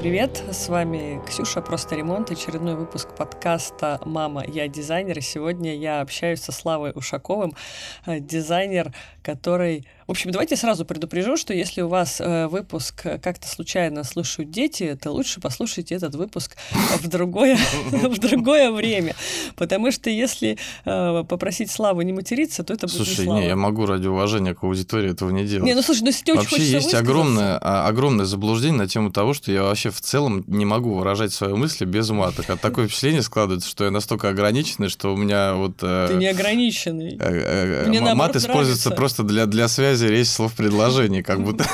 привет! С вами Ксюша, просто ремонт, очередной выпуск подкаста «Мама, я дизайнер». И сегодня я общаюсь со Славой Ушаковым, э, дизайнер, который в общем, давайте сразу предупрежу, что если у вас э, выпуск как-то случайно слушают дети, то лучше послушайте этот выпуск в другое, в другое время. Потому что если э, попросить Славу не материться, то это будет Слушай, не, не, я могу ради уважения к аудитории этого не делать. Не, ну слушай, ну если тебе очень Вообще есть огромное, а, огромное заблуждение на тему того, что я вообще в целом не могу выражать свои мысли без маток. А такое впечатление складывается, что я настолько ограниченный, что у меня вот... э, Ты неограниченный. э, э, Мне мат используется просто для, для связи речь слов предложений, как будто...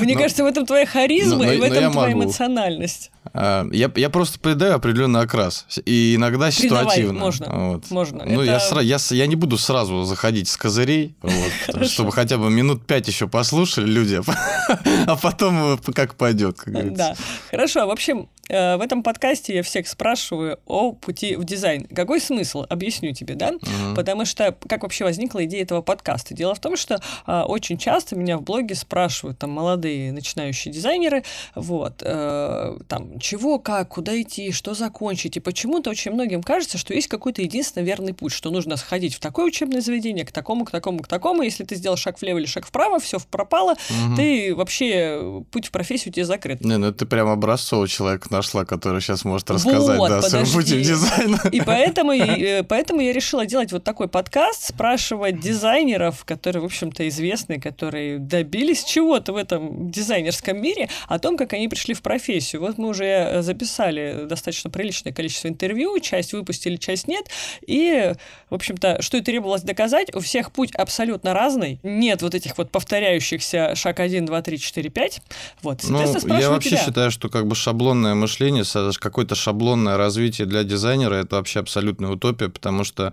Мне кажется, в этом твоя харизма и в этом твоя эмоциональность. А, Я, я просто придаю определенный окрас. И иногда Придавай, ситуативно. можно, Вот. можно. Ну, я, Это- сра- я, я не буду сразу заходить с козырей, вот, чтобы хотя бы минут пять еще послушали люди, а по- потом э, как пойдет, как говорится. Да, хорошо. В общем, э, в этом подкасте я всех спрашиваю о пути в дизайн. Какой смысл? Объясню тебе, да? Мгм. Потому что как вообще возникла идея этого подкаста? Дело в том, что а, очень часто меня в блоге спрашивают там молодые начинающие дизайнеры, вот, э, там, чего, как, куда идти, что закончить. И почему-то очень многим кажется, что есть какой-то единственно верный путь, что нужно сходить в такое учебное заведение, к такому, к такому, к такому. Если ты сделал шаг влево или шаг вправо, все пропало, Мгм. ты вообще э, путь в профессию тебе закрыт. Не, ну ты прям образцового человека нашла, который сейчас может рассказать Вот, да, о своем подожди. пути в дизайн. И поэтому, э, поэтому я решила делать вот такой подкаст, спрашивать дизайнеров, которые, в общем-то, известны, которые добились чего-то в этом дизайнерском мире, о том, как они пришли в профессию. Вот мы уже э, записали достаточно приличное количество интервью, часть выпустили, часть нет. И, в общем-то, что и требовалось доказать, у всех путь абсолютно разный. Нет вот этих вот повторяющихся шаг 1, 2, 3, 4, 5. Вот, Ну, я вообще тебя. считаю, что как бы шаблонное мышление, какое-то шаблонное развитие для дизайнера это вообще абсолютная утопия, потому что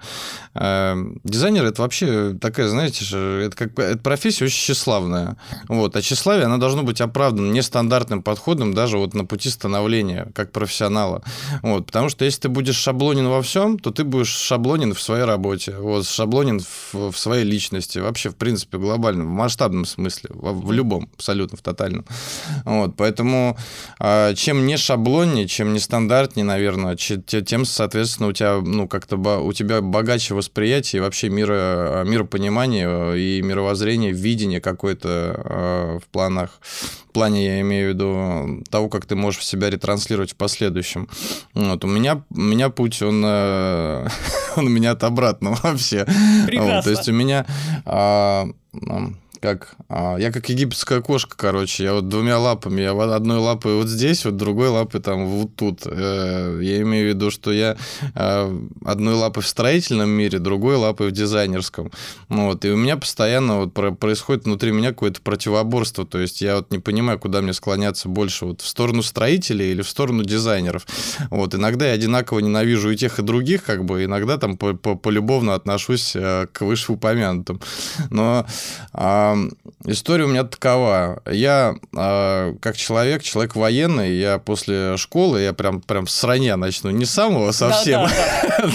э, дизайнер это вообще такая, знаете, это как это профессия очень тщеславная. Вот, а тщеславие, оно должно быть оправдано нестандартным подходом даже вот на пути становления как профессионала. Вот, потому что если ты будешь шаблонен во всем, то ты будешь шаблонен в своей работе, вот, шаблонен в, в своей личности, вообще, в принципе, глобально, в масштабном смысле, в, в любом, абсолютно, в тотальном. Вот, поэтому а, чем не шаблоннее, чем не стандартнее, наверное, тем, соответственно, у тебя, ну, как-то у тебя богаче восприятие вообще мира, а, миропонимание э, и мировоззрение, видение какое-то а, в планах. В плане, я имею в виду, того, как ты можешь себя ретранслировать в последующем. Вот, у меня, у меня путь, он, э, он у меня от обратного вообще. Прекрасно. Вот, то есть у меня а, как а, я как египетская кошка, короче, я вот двумя лапами, я одной лапой вот здесь, вот другой лапой там вот тут. Э, Я имею в виду, что я э, одной лапой в строительном мире, другой лапой в дизайнерском. Вот, и у меня постоянно вот про- происходит внутри меня какое-то противоборство, то есть я вот не понимаю, куда мне склоняться больше, вот в сторону строителей или в сторону дизайнеров. Вот, иногда я одинаково ненавижу и тех, и других, как бы, иногда там по- полюбовно отношусь э, к вышеупомянутым. Но а, история у меня такова. Я а, как человек, человек военный, я после школы, я прям, прям с ранья начну, не с самого совсем.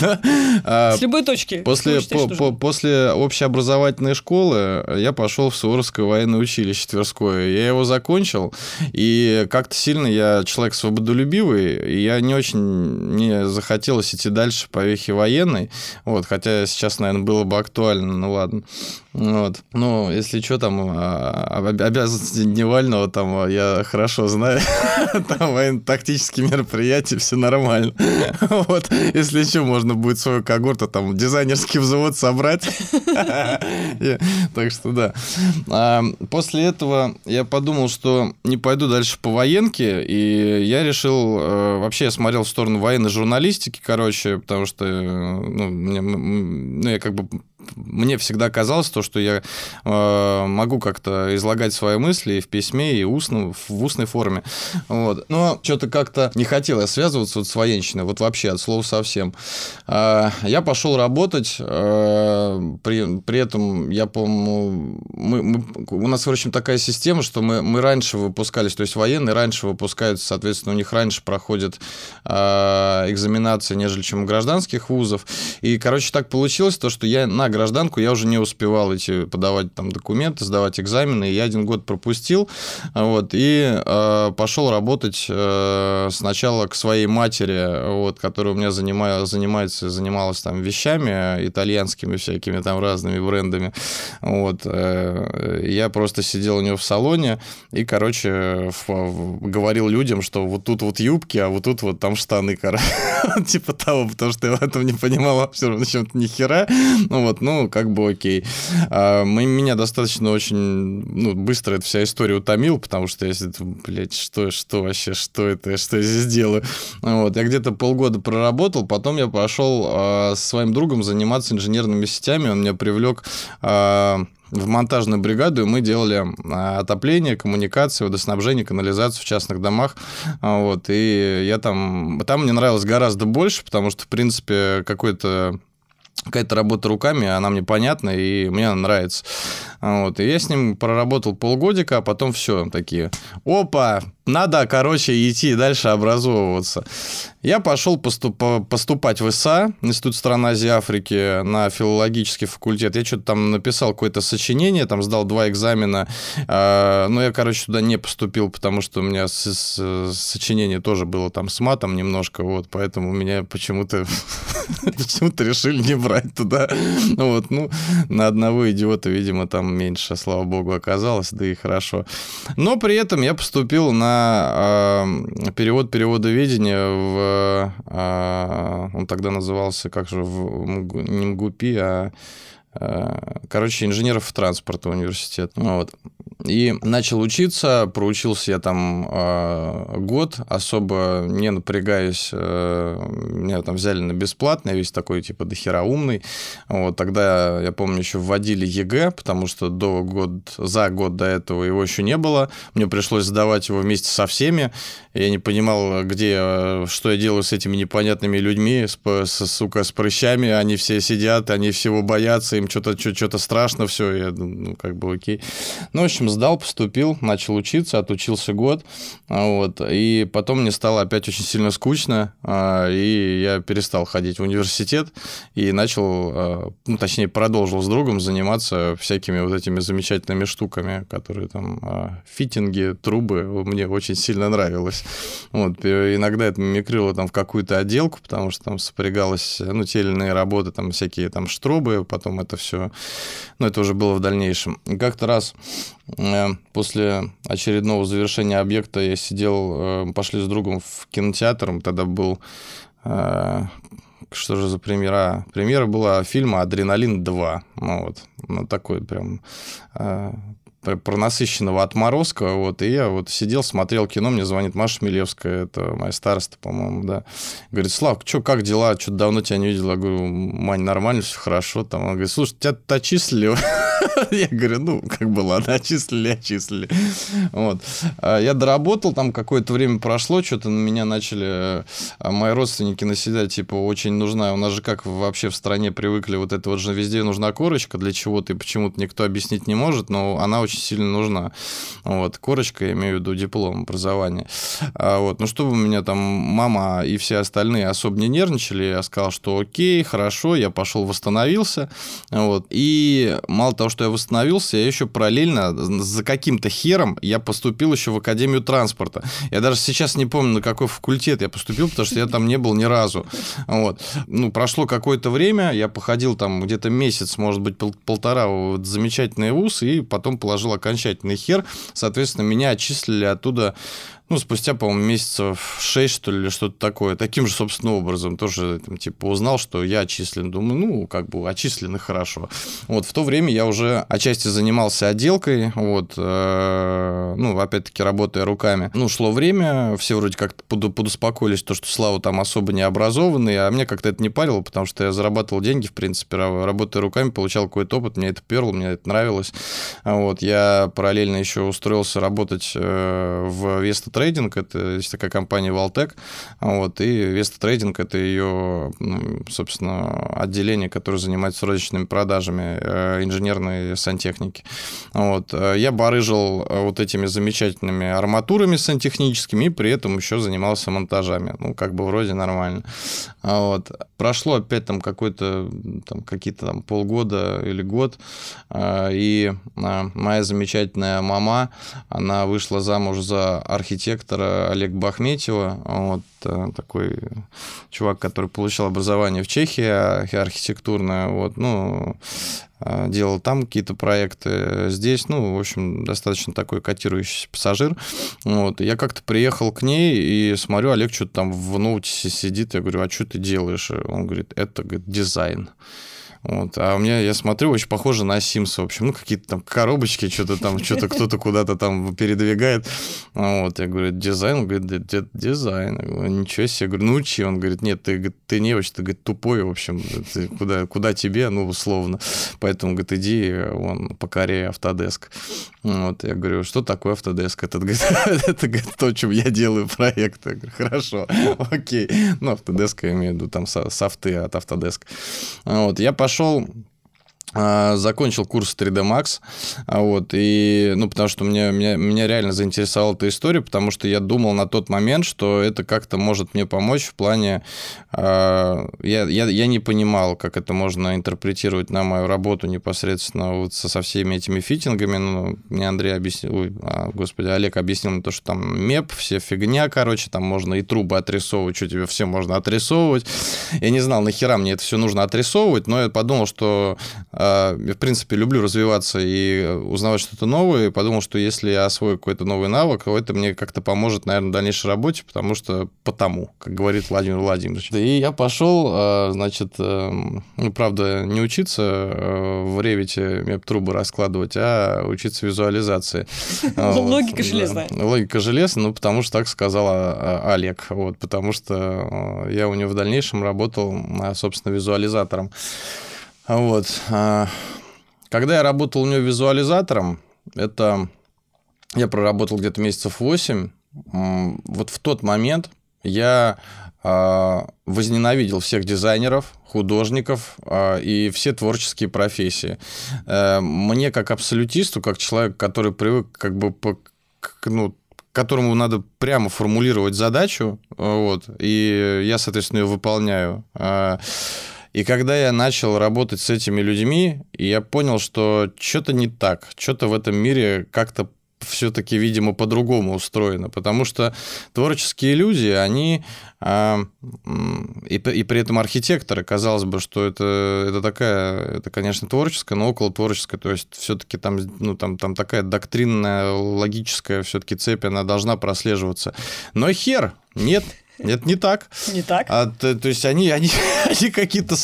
Да, а, С любой точки. После, по- после общеобразовательной школы я пошел в Суворовское военное училище Тверское. Я его закончил, и как-то сильно я человек свободолюбивый, и я не очень мне захотелось идти дальше по вехе военной, вот, хотя сейчас, наверное, было бы актуально, ну ладно. Вот. Ну, если что, там а, об- обязанности дневального, там а, я хорошо знаю, там военно-тактические мероприятия, все нормально. Вот, если что, можно будет свою когорту, там, дизайнерский взвод собрать. Так что да. А, После этого я подумал, что не пойду дальше по военке, и я решил... Вообще я смотрел в сторону военной журналистики, короче, потому что ну, ну, я как бы мне всегда казалось то, что я э, могу как-то излагать свои мысли и в письме, и устно, в устной форме. Вот. Но что-то как-то не хотел я связываться вот с военщиной, вот вообще от слова совсем. А, я пошел работать, э, при, при этом я, по-моему, мы, мы- у нас, в общем, такая система, что мы, мы раньше выпускались, то есть военные раньше выпускаются, соответственно, у них раньше проходят э, экзаменации, нежели чем у гражданских вузов. И, короче, так получилось то, что я на гражданку, я уже не успевал идти подавать там документы, сдавать экзамены, и я один год пропустил, вот, и э, пошел работать э, сначала к своей матери, вот, которая у меня занимая, занимается, занималась там вещами итальянскими всякими там разными брендами, вот, э, я просто сидел у нее в салоне и, короче, в, в, говорил людям, что вот тут вот юбки, а вот тут вот там штаны, короче, типа того, потому что я в этом не понимал равно чем-то ни хера, ну вот, ну, как бы окей. А, меня достаточно очень, ну, быстро эта вся история утомила, потому что я сидел, блядь, что, что вообще, что это, что я здесь делаю? Вот, я где-то полгода проработал, потом я пошел а, со своим другом заниматься инженерными сетями, он меня привлек а, в монтажную бригаду, и мы делали а, отопление, коммуникации, водоснабжение, канализацию в частных домах. А, вот, и я там... Там мне нравилось гораздо больше, потому что, в принципе, какой-то какая-то работа руками, она мне понятна, и мне она нравится. Вот, и я с ним проработал полгодика, а потом все, такие, опа, надо, короче, идти дальше образовываться. Я пошел поступ, поступать в ИСА, Институт стран Азии и Африки, на филологический факультет. Я что-то там написал какое-то сочинение, там сдал два экзамена, э, но я, короче, туда не поступил, потому что у меня с, с, сочинение тоже было там с матом немножко, вот, поэтому меня почему-то почему-то решили не брать туда. Вот, ну, на одного идиота, видимо, там меньше, слава богу, оказалось, да и хорошо. Но при этом я поступил на э, перевод переводоведения в... Э, он тогда назывался, как же, в, не МГУПИ, а короче, инженеров транспорта университет. Вот. И начал учиться, проучился я там э, год, особо не напрягаясь, э, меня там взяли на бесплатно, весь такой, типа, дохера умный. Вот, тогда, я помню, еще вводили ЕГЭ, потому что до год, за год до этого его еще не было. Мне пришлось сдавать его вместе со всеми. Я не понимал, где, что я делаю с этими непонятными людьми, с, с, сука, с прыщами. Они все сидят, они всего боятся, им что-то что-то страшно, все, я, ну, как бы окей. Ну, в общем, сдал, поступил, начал учиться, отучился год, а, вот, и потом мне стало опять очень сильно скучно, а, и я перестал ходить в университет и начал, а, ну, точнее, продолжил с другом заниматься всякими вот этими замечательными штуками, которые там, фитинги, трубы, мне очень сильно нравилось. Вот, иногда это мимикрило там в какую-то отделку, потому что там сопрягалось, ну, те или иные работы, там всякие там штробы, потом это все. Но это уже было в дальнейшем. Как-то раз э, после очередного завершения объекта я сидел, э, пошли с другом в кинотеатр, тогда был э, что же за премьера? Премьера была фильма «Адреналин 2». Ну, вот. Ну, такой прям про насыщенного отморозка, вот, и я вот сидел, смотрел кино, мне звонит Маша Милевская, это моя староста, по-моему, да, говорит, Слав, что, как дела, что-то давно тебя не видел, я говорю, Мань, нормально, все хорошо, там, она говорит, слушай, тебя отчислили Я говорю, ну, как бы, ладно, отчислили, отчислили. Вот. А я доработал, там какое-то время прошло, что-то на меня начали а, мои родственники наседать, типа, очень нужна, у нас же как вообще в стране привыкли, вот это вот же везде нужна корочка для чего-то, и почему-то никто объяснить не может, но она очень сильно нужна. Вот, корочка, я имею в виду диплом образования. А вот, ну, чтобы у меня там мама и все остальные особо не нервничали, я сказал, что окей, хорошо, я пошел восстановился, вот, и мало того, что я восстановился, я еще параллельно за каким-то хером я поступил еще в Академию транспорта. Я даже сейчас не помню, на какой факультет я поступил, потому что я там не был ни разу. Вот. Ну, прошло какое-то время, я походил там где-то месяц, может быть, пол полтора в замечательный вуз, и потом положил окончательный хер. Соответственно, меня отчислили оттуда ну, спустя, по-моему, месяцев 6, что ли, или что-то такое. Таким же, собственно, образом тоже, там, типа, узнал, что я отчислен. Думаю, ну, как бы, отчислен и хорошо. Вот, в то время я уже отчасти занимался отделкой, вот, э, ну, опять-таки, работая руками. Ну, шло время, все вроде как-то подуспокоились, то, что Слава там особо не образованный, а мне как-то это не парило, потому что я зарабатывал деньги, в принципе, работая руками, получал какой-то опыт, мне это перло, мне это нравилось. Вот, я параллельно еще устроился работать э, в Веста Трейдинг, это есть такая компания Валтек, вот, и Веста Трейдинг это ее, ну, собственно, отделение, которое занимается розничными продажами э, инженерной сантехники. Вот. Я барыжил вот этими замечательными арматурами сантехническими и при этом еще занимался монтажами. Ну, как бы вроде нормально. Вот. Прошло опять там какой-то, там, какие-то там полгода или год, и моя замечательная мама, она вышла замуж за архитектора Олег Бахметьева, вот э, такой чувак, который получил образование в Чехии архитектурное, вот, ну, э, делал там какие-то проекты, здесь, ну, в общем, достаточно такой котирующийся пассажир. Вот. Я как-то приехал к ней и смотрю, Олег что-то там в ноуте сидит, я говорю, а что ты делаешь? Он говорит, это говорит, дизайн. Вот. А у меня, я смотрю, очень похоже на Sims, в общем, ну, какие-то там коробочки, что-то там, что-то кто-то куда-то там передвигает. Вот, я говорю, дизайн? Он говорит, дизайн. Я говорю, ничего себе. Я говорю, ну, учи. Он говорит, нет, ты, ты не очень, ты, говорит, тупой, в общем, ты куда, куда тебе, ну, условно. Поэтому, говорит, иди, вон, покорей Автодеск. Вот, я говорю, что такое Автодеск? Это, говорит, это говорит, то, чем я делаю проект. Я говорю, хорошо, окей. Ну, Автодеск, я имею в виду, там софты от Автодеск. Вот, я пошел пошел закончил курс 3D Max, а, вот, и, ну, потому что меня, меня, меня реально заинтересовала эта история, потому что я думал на тот момент, что это как-то может мне помочь в плане... Э, я, я, я не понимал, как это можно интерпретировать на мою работу непосредственно вот со, со всеми этими фитингами, ну, мне Андрей объяснил, ой, а, господи, Олег объяснил мне то, что там МЕП, все фигня, короче, там можно и трубы отрисовывать, что тебе все можно отрисовывать. Я не знал, нахера мне это все нужно отрисовывать, но я подумал, что я, в принципе, люблю развиваться и узнавать что-то новое, и подумал, что если я освою какой-то новый навык, то это мне как-то поможет, наверное, в дальнейшей работе, потому что потому, как говорит Владимир Владимирович. И я пошел, а, значит, э, ну, правда, не учиться э, в ревите трубы раскладывать, а учиться визуализации. Логика железная. Логика железная, ну, потому что так сказал а, Олег, вот, потому что э, я у него в дальнейшем работал, собственно, визуализатором. Вот. А, когда я работал у него визуализатором, это я проработал где-то месяцев 8. Вот в тот момент я а, возненавидел всех дизайнеров, художников а, и все творческие профессии. Э, мне как абсолютисту, как человек, который привык как бы ну, которому надо прямо формулировать задачу, вот, и я, соответственно, ее выполняю. И когда я начал работать с этими людьми, я понял, что что-то не так, что-то в этом мире как-то все-таки, видимо, по-другому устроено, потому что творческие люди, они а, и, и при этом архитекторы, казалось бы, что это, это такая, это, конечно, творческая, но около творческая, то есть все-таки там, ну, там, там такая доктринная, логическая все-таки цепь, она должна прослеживаться. Но хер, нет, это не так. Не так? А, то, то есть они, они, они какие-то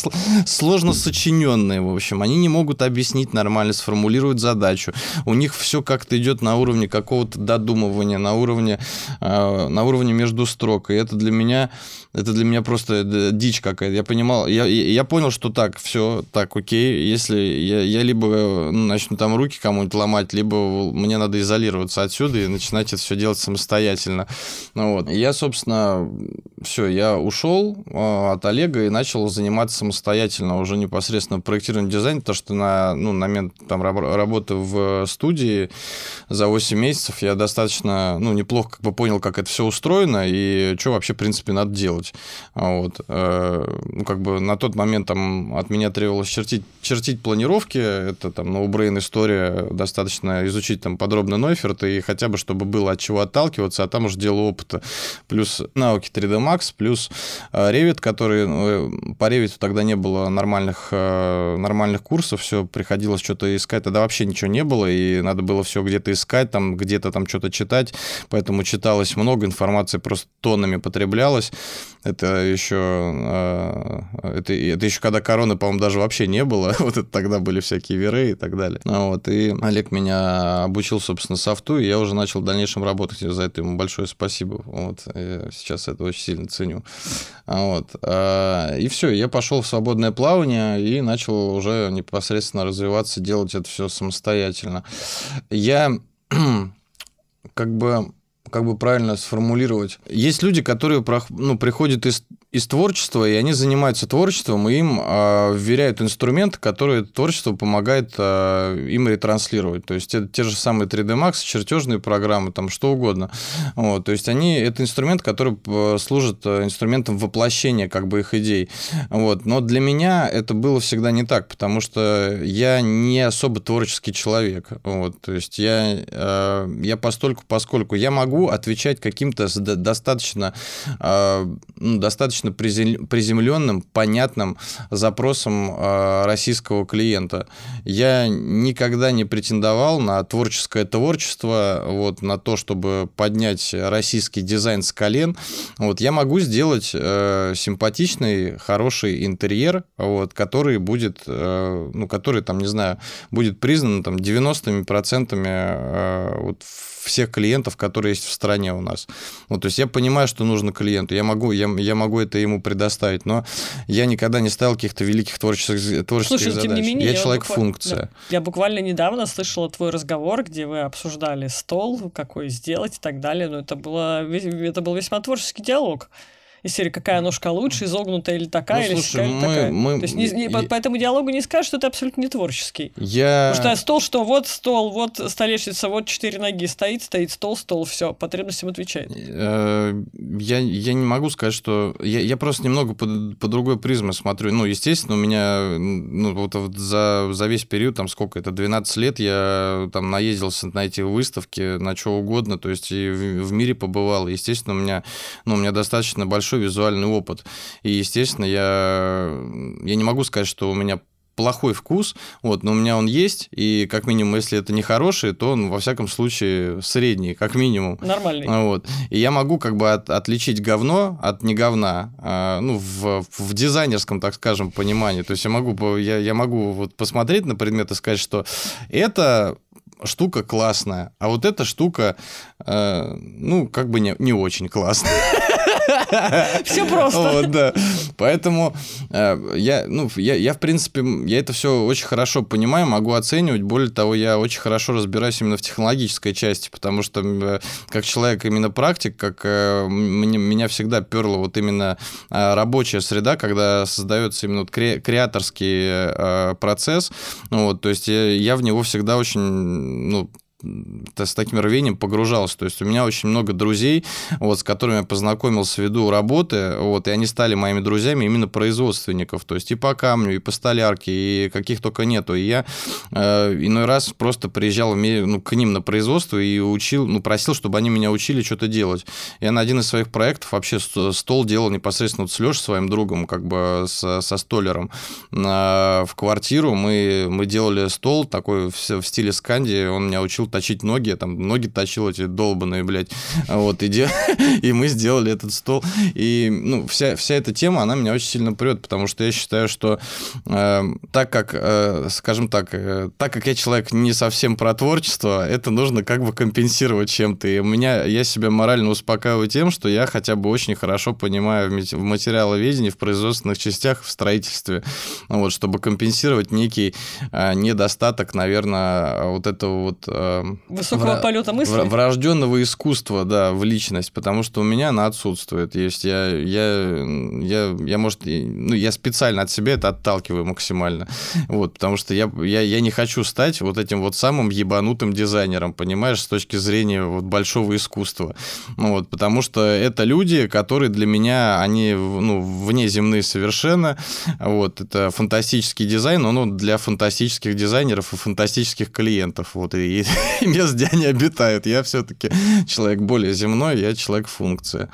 сложно сочиненные, в общем. Они не могут объяснить нормально, сформулировать задачу. У них все как-то идет на уровне какого-то додумывания, на уровне, э, на уровне между строк. И это для меня, это для меня просто э, дичь какая-то. Я понимал, я, я понял, что так, все, так, окей. Если я, я либо ну, начну там руки кому-нибудь ломать, либо мне надо изолироваться отсюда и начинать это все делать самостоятельно. Ну, вот. Я, собственно, все, я ушел а, от Олега и начал заниматься самостоятельно уже непосредственно проектированием дизайна, потому что на, ну, на момент там, работы в студии за 8 месяцев я достаточно ну, неплохо как бы понял, как это все устроено и что вообще, в принципе, надо делать. Вот. Э, ну, как бы на тот момент там от меня требовалось чертить, чертить планировки, это там ноубрейн история, достаточно изучить там подробно Нойферт и хотя бы, чтобы было от чего отталкиваться, а там уже дело опыта. Плюс навыки 3D Max, плюс э, Revit, который... Ну, по Revit тогда не было нормальных, э, нормальных курсов, все приходилось что-то искать, тогда вообще ничего не было, и надо было все где-то искать, там где-то там что-то читать, поэтому читалось много информации, просто тоннами потреблялось. Это еще, э, это, это еще когда короны, по-моему, даже вообще не было, вот это тогда были всякие веры и так далее. Ну вот, и Олег меня обучил, собственно, софту, и я уже начал в дальнейшем работать, и за это ему большое спасибо. Вот, сейчас это очень сильно ценю. А вот. А, и все, я пошел в свободное плавание и начал уже непосредственно развиваться, делать это все самостоятельно. Я как бы как бы правильно сформулировать. Есть люди, которые ну, приходят из, из творчества, и они занимаются творчеством, и им э, вверяют инструменты, которые творчество помогает э, им ретранслировать. То есть это те же самые 3D Max, чертежные программы, там что угодно. Вот, то есть они это инструмент, который э, служит э, инструментом воплощения как бы их идей. Вот. Но для меня это было всегда не так, потому что я не особо творческий человек. Вот. То есть я, э, я постольку, поскольку я могу отвечать каким-то достаточно, э, ну, достаточно приземленным, понятным запросам э, российского клиента. Я никогда не претендовал на творческое творчество, вот, на то, чтобы поднять российский дизайн с колен. Вот, я могу сделать э, симпатичный, хороший интерьер, вот, который будет, э, ну, который, там, не знаю, будет признан там 90% э, вот, всех клиентов, которые есть в стране у нас. Вот, то есть я понимаю, что нужно клиенту, я могу, я, я могу это ему предоставить, но я никогда не ставил каких-то великих творческих, творческих Слушай, задач. Тем не менее, я человек-функция. Да. Я буквально недавно слышала твой разговор, где вы обсуждали стол, какой сделать и так далее, но это, было, это был весьма творческий диалог из серии «Какая ножка лучше, изогнутая или такая, ну, слушай, или мы, такая». Мы, То есть не, не, я, по этому диалогу не скажешь, что это абсолютно не творческий. Я... Потому что стол, что вот стол, вот столешница, вот четыре ноги стоит, стоит стол, стол, все, потребностям отвечает. Э, я, я не могу сказать, что... Я, я просто немного по, по другой призме смотрю. Ну, естественно, у меня ну, вот за, за весь период, там сколько это, 12 лет, я там наездился на эти выставки, на что угодно, то есть и в, в мире побывал. Естественно, у меня, ну, у меня достаточно большой большой визуальный опыт. И, естественно, я, я не могу сказать, что у меня плохой вкус, вот, но у меня он есть, и как минимум, если это не хороший, то он, во всяком случае, средний, как минимум. Нормальный. Вот. И я могу как бы от, отличить говно от не говна, а, ну, в, в дизайнерском, так скажем, понимании. То есть я могу, я, я могу вот посмотреть на предмет и сказать, что это штука классная, а вот эта штука, э, ну, как бы не, не очень классная. Все просто. Вот, да. Поэтому э, я, ну, я, я, в принципе, я это все очень хорошо понимаю, могу оценивать. Более того, я очень хорошо разбираюсь именно в технологической части, потому что э, как человек именно практик, как э, мне, меня всегда перло вот именно рабочая среда, когда создается именно креаторский процесс. Вот, то есть я, я в него всегда очень ну, с таким рвением погружался. То есть у меня очень много друзей, вот, с которыми я познакомился ввиду работы, вот, и они стали моими друзьями именно производственников. То есть и по камню, и по столярке, и каких только нету. И я э, иной раз просто приезжал ну, к ним на производство и учил, ну, просил, чтобы они меня учили что-то делать. Я на один из своих проектов вообще стол делал непосредственно вот с Лешей, своим другом, как бы со, со столером. в квартиру мы, мы делали стол такой в, в стиле сканди, он меня учил точить ноги, я там ноги точил эти долбанные, блядь, вот, и, де... и мы сделали этот стол, и, ну, вся, вся эта тема, она меня очень сильно прет, потому что я считаю, что э, так как, э, скажем так, э, так как я человек не совсем про творчество, это нужно как бы компенсировать чем-то, и у меня, я себя морально успокаиваю тем, что я хотя бы очень хорошо понимаю в материаловедении, в производственных частях, в строительстве, вот, чтобы компенсировать некий э, недостаток, наверное, вот этого вот э, Высокого вра- полета мысли? Врожденного искусства, да, в личность, потому что у меня она отсутствует. Есть я, я, я, я, может, ну, я специально от себя это отталкиваю максимально. Вот, потому что я, я, я не хочу стать вот этим вот самым ебанутым дизайнером, понимаешь, с точки зрения вот большого искусства. Ну, вот, потому что это люди, которые для меня, они, ну, внеземные совершенно. Вот, это фантастический дизайн, но ну, для фантастических дизайнеров и фантастических клиентов. Вот, и, мест, где они обитают. Я все-таки человек более земной, я человек-функция.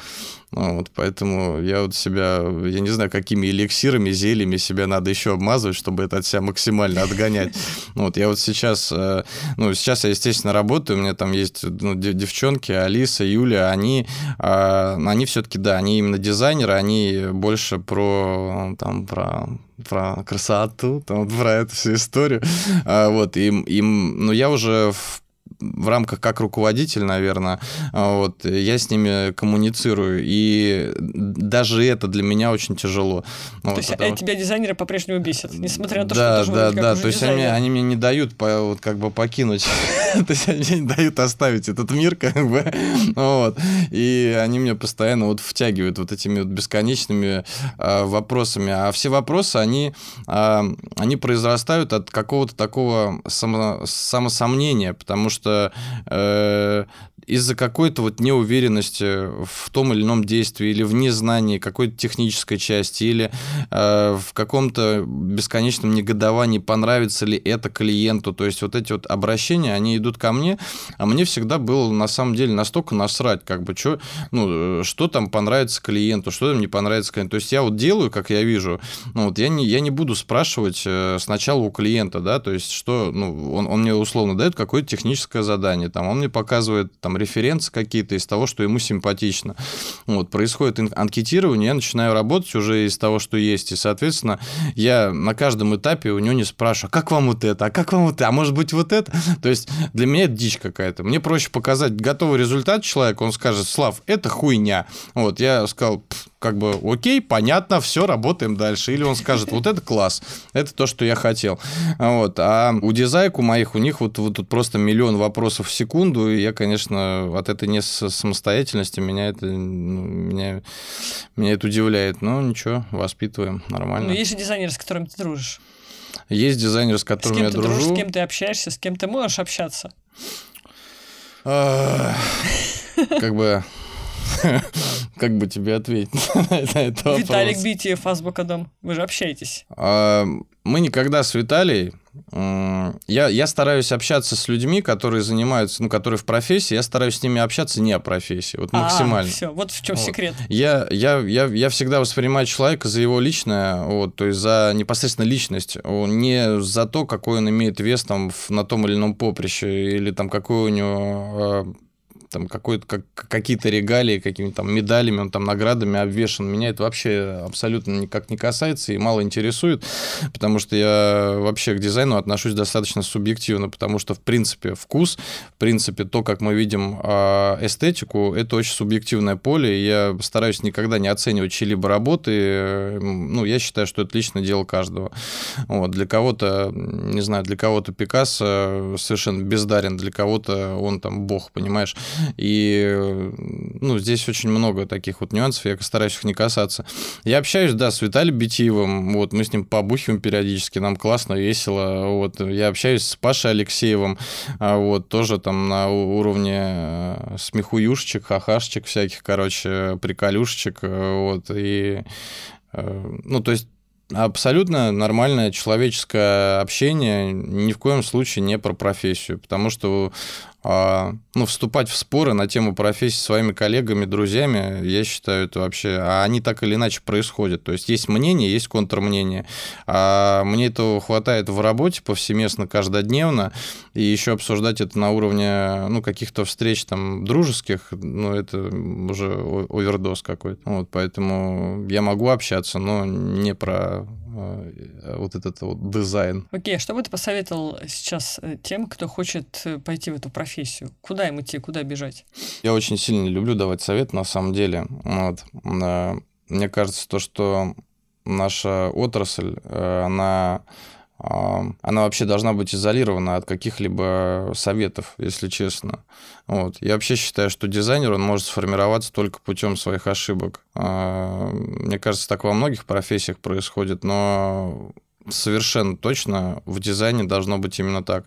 Ну, вот, поэтому я вот себя, я не знаю, какими эликсирами, зельями себя надо еще обмазывать, чтобы это от себя максимально отгонять. Вот я вот сейчас, э, ну, сейчас я, естественно, работаю, у меня там есть ну, девчонки, Алиса, Юля, они, а, они все-таки, да, они именно дизайнеры, они больше про, там, про про красоту, там, про эту всю историю. А, вот, им, им, ну, я уже в в рамках как руководитель, наверное, а, вот, я с ними коммуницирую, и даже это для меня очень тяжело. То вот, есть потому... тебя дизайнеры по-прежнему бесят, несмотря на то, да, что Да, да, да, то есть они, они мне не дают по, вот, как бы покинуть то есть они мне не дают оставить этот мир, как бы, вот, и они меня постоянно вот втягивают вот этими вот бесконечными э, вопросами, а все вопросы, они, э, они произрастают от какого-то такого само, самосомнения, потому что э, из-за какой-то вот неуверенности в том или ином действии или в незнании какой-то технической части или э, в каком-то бесконечном негодовании, понравится ли это клиенту. То есть вот эти вот обращения, они идут ко мне, а мне всегда было на самом деле настолько насрать, как бы, что, ну, что там понравится клиенту, что там не понравится клиенту. То есть я вот делаю, как я вижу, ну, вот я не, я не буду спрашивать э, сначала у клиента, да, то есть что, ну, он, он мне условно дает какое-то техническое задание, там, он мне показывает там референсы какие-то из того, что ему симпатично. Вот, происходит анкетирование, я начинаю работать уже из того, что есть, и, соответственно, я на каждом этапе у него не спрашиваю, а как вам вот это, а как вам вот это, а может быть вот это? То есть для меня это дичь какая-то. Мне проще показать готовый результат человеку, он скажет, Слав, это хуйня. Вот, я сказал, как бы, окей, понятно, все, работаем дальше. Или он скажет, вот это класс, это то, что я хотел. Вот. А у дизайку моих, у них вот, вот тут просто миллион вопросов в секунду, и я, конечно, от этой не самостоятельности меня это, меня, меня это удивляет. Но ничего, воспитываем, нормально. Ну, есть же дизайнеры, с которыми ты дружишь. Есть дизайнер, с которым я дружу. Дружишь, с кем ты общаешься, с кем ты можешь общаться? Как бы Как бы тебе ответить на этот вопрос? Виталик Битиев, Азбука Дом. Вы же общаетесь. А, мы никогда с Виталией... Я, я стараюсь общаться с людьми, которые занимаются, ну, которые в профессии, я стараюсь с ними общаться не о профессии, вот а, максимально. все, вот в чем вот. секрет. Я, я, я, я всегда воспринимаю человека за его личное, вот, то есть за непосредственно личность, не за то, какой он имеет вес там на том или ином поприще, или там какой у него а, там какой-то, как, какие-то регалии, какими-то там медалями, он там наградами обвешен. Меня это вообще абсолютно никак не касается и мало интересует, потому что я вообще к дизайну отношусь достаточно субъективно, потому что, в принципе, вкус, в принципе, то, как мы видим а, эстетику, это очень субъективное поле, и я стараюсь никогда не оценивать чьи-либо работы. Ну, я считаю, что это личное дело каждого. Вот. Для кого-то, не знаю, для кого-то Пикассо совершенно бездарен, для кого-то он там бог, понимаешь? И ну, здесь очень много таких вот нюансов, я стараюсь их не касаться. Я общаюсь, да, с Виталием Битиевым, вот, мы с ним побухиваем периодически, нам классно, весело, вот, я общаюсь с Пашей Алексеевым, а, вот, тоже там на уровне э, смехуюшечек, хахашечек всяких, короче, приколюшечек, э, вот, и, э, ну, то есть абсолютно нормальное человеческое общение, ни в коем случае не про профессию, потому что ну, вступать в споры на тему профессии с своими коллегами, друзьями, я считаю, это вообще... А они так или иначе происходят. То есть есть мнение, есть контрмнение. А мне этого хватает в работе повсеместно, каждодневно, и еще обсуждать это на уровне ну, каких-то встреч там дружеских, ну, это уже овердоз какой-то. Вот, поэтому я могу общаться, но не про Э, вот этот вот дизайн. Окей, okay, что бы ты посоветовал сейчас э, тем, кто хочет э, пойти в эту профессию? Куда им идти, куда бежать? Я очень сильно люблю давать совет, на самом деле. Вот. Мне кажется, то, что наша отрасль, она она вообще должна быть изолирована от каких-либо советов, если честно. Вот. Я вообще считаю, что дизайнер, он может сформироваться только путем своих ошибок. А, мне кажется, так во многих профессиях происходит, но совершенно точно в дизайне должно быть именно так.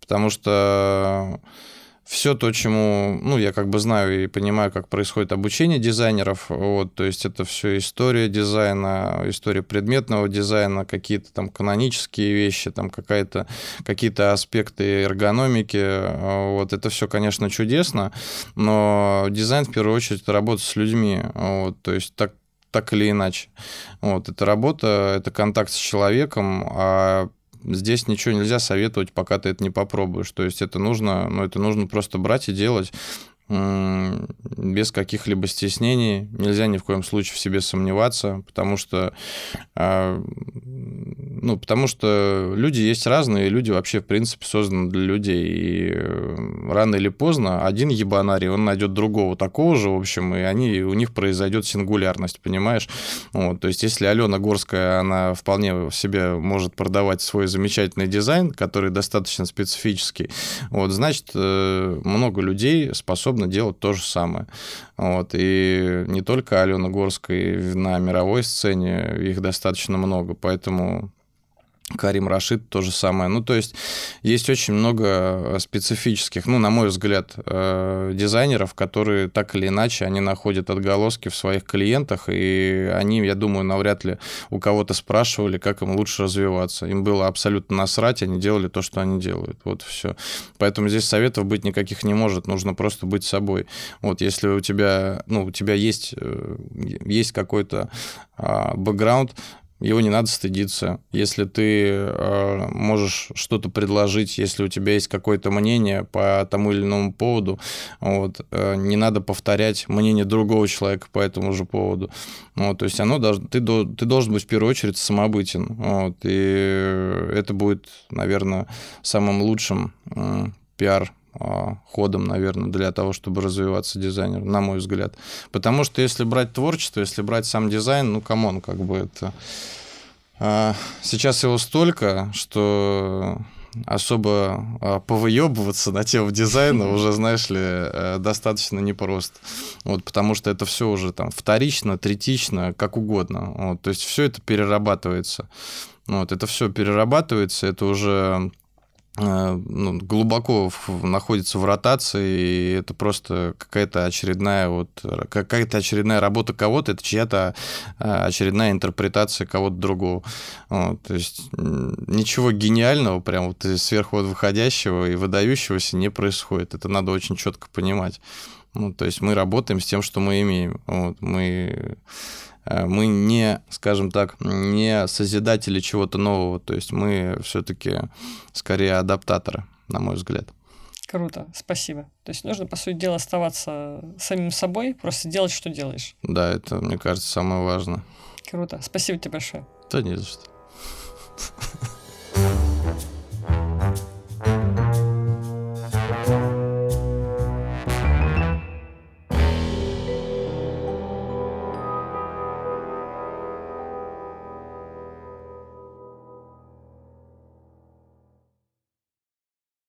Потому что все то, чему, ну, я как бы знаю и понимаю, как происходит обучение дизайнеров, вот, то есть это все история дизайна, история предметного дизайна, какие-то там канонические вещи, там какая-то, какие-то аспекты эргономики, вот, это все, конечно, чудесно, но дизайн, в первую очередь, это работа с людьми, вот, то есть так, так или иначе. Вот, это работа, это контакт с человеком, а здесь ничего нельзя советовать, пока ты это не попробуешь. То есть это нужно, ну, это нужно просто брать и делать. Без каких-либо стеснений. Нельзя ни в коем случае в себе сомневаться, потому что, а, ну, потому что люди есть разные, люди вообще, в принципе, созданы для людей. И э, рано или поздно один ебанарий, он найдет другого такого же, в общем, и они, у них произойдет сингулярность, понимаешь? Вот, то есть, если Алена Горская, она вполне в себе может продавать свой замечательный дизайн, который достаточно специфический, вот, значит, э, много людей способны делать то же самое. Вот, и не только Алена Горская на мировой сцене, их достаточно много, поэтому Карим Рашид то же самое. Ну, то есть есть очень много э, специфических, ну, на мой взгляд, э, дизайнеров, которые так или иначе, они находят отголоски в своих клиентах, и они, я думаю, навряд ли у кого-то спрашивали, как им лучше развиваться. Им было абсолютно насрать, они делали то, что они делают. Вот все. Поэтому здесь советов быть никаких не может, нужно просто быть собой. Вот если у тебя, ну, у тебя есть, э, есть какой-то а, бэкграунд, его не надо стыдиться. Если ты э, можешь что-то предложить, если у тебя есть какое-то мнение по тому или иному поводу, вот, э, не надо повторять мнение другого человека по этому же поводу. Вот, то есть оно должно, ты, ты должен быть в первую очередь самобытен. Вот, и это будет, наверное, самым лучшим э, пиар ходом, наверное, для того, чтобы развиваться дизайнер, на мой взгляд. Потому что если брать творчество, если брать сам дизайн, ну, come on, как бы это... А, сейчас его столько, что особо а, повыебываться на тему дизайна уже, знаешь ли, э, достаточно непросто. Вот, потому что это все уже там вторично, третично, как угодно. Вот, то есть все это перерабатывается. Вот, это все перерабатывается, это уже ну, глубоко в, находится в ротации, и это просто какая-то очередная вот какая-то очередная работа кого-то, это чья-то э, очередная интерпретация кого-то другого. Вот, то есть ничего гениального, прям вот сверху выходящего и выдающегося не происходит. Это надо очень четко понимать. Ну, то есть мы работаем с тем, что мы имеем. Вот, мы Э, мы не, скажем так, не созидатели чего-то нового, то есть мы все-таки скорее адаптаторы, на мой взгляд. Круто, спасибо. То есть нужно, по сути дела, оставаться самим собой, просто делать, что делаешь. Да, это, мне кажется, самое важное. Круто. Спасибо тебе большое. Да не за что.